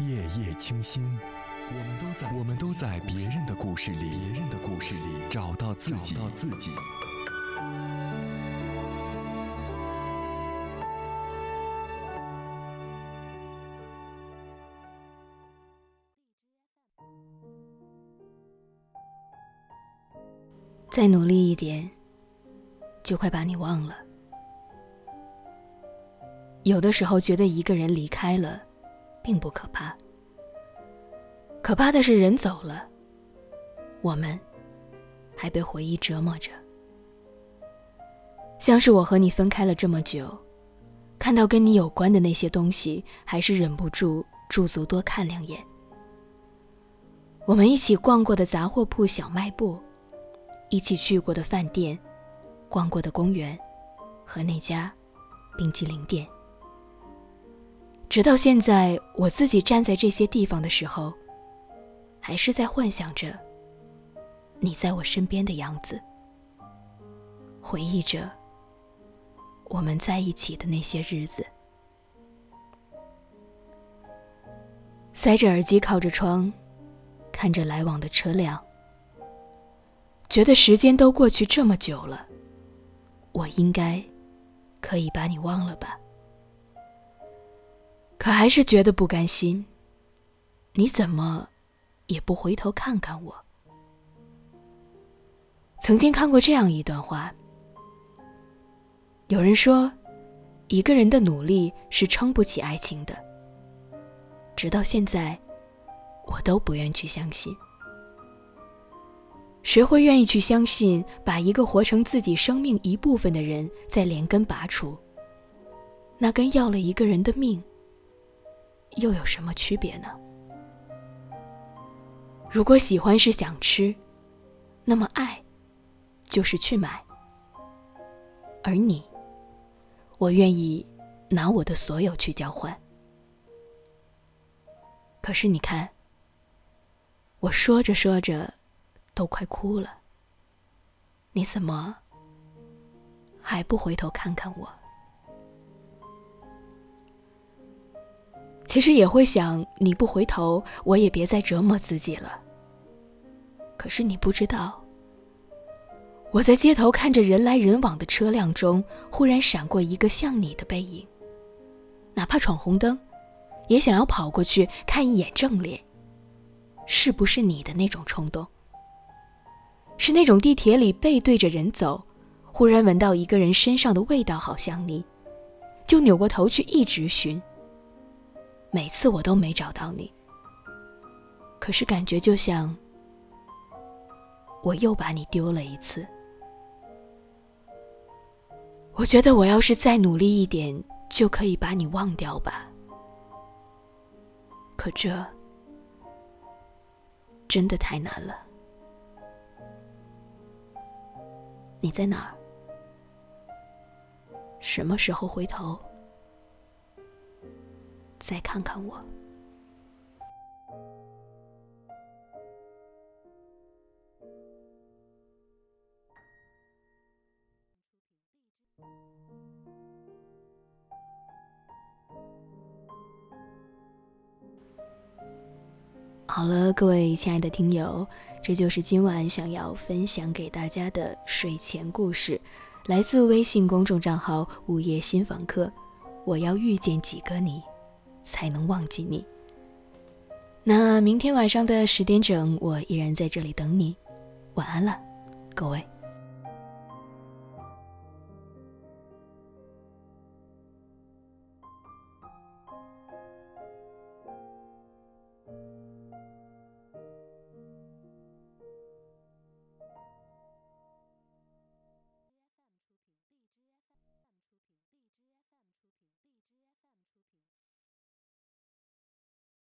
夜夜清心，我们都在我们都在别人的故事里，别人的故事里找到自己，找到自己。再努力一点，就快把你忘了。有的时候觉得一个人离开了，并不可怕，可怕的是人走了，我们还被回忆折磨着。像是我和你分开了这么久，看到跟你有关的那些东西，还是忍不住驻足多看两眼。我们一起逛过的杂货铺、小卖部。一起去过的饭店，逛过的公园，和那家冰激凌店。直到现在，我自己站在这些地方的时候，还是在幻想着你在我身边的样子，回忆着我们在一起的那些日子。塞着耳机，靠着窗，看着来往的车辆。觉得时间都过去这么久了，我应该可以把你忘了吧？可还是觉得不甘心。你怎么也不回头看看我？曾经看过这样一段话：有人说，一个人的努力是撑不起爱情的。直到现在，我都不愿去相信。谁会愿意去相信，把一个活成自己生命一部分的人再连根拔除？那跟要了一个人的命又有什么区别呢？如果喜欢是想吃，那么爱就是去买。而你，我愿意拿我的所有去交换。可是你看，我说着说着。都快哭了，你怎么还不回头看看我？其实也会想，你不回头，我也别再折磨自己了。可是你不知道，我在街头看着人来人往的车辆中，忽然闪过一个像你的背影，哪怕闯红灯，也想要跑过去看一眼正脸，是不是你的那种冲动？是那种地铁里背对着人走，忽然闻到一个人身上的味道，好像你，就扭过头去一直寻。每次我都没找到你，可是感觉就像我又把你丢了一次。我觉得我要是再努力一点，就可以把你忘掉吧。可这真的太难了。你在哪儿？什么时候回头？再看看我。好了，各位亲爱的听友。这就是今晚想要分享给大家的睡前故事，来自微信公众账号“午夜新房客”。我要遇见几个你，才能忘记你。那明天晚上的十点整，我依然在这里等你。晚安了，各位。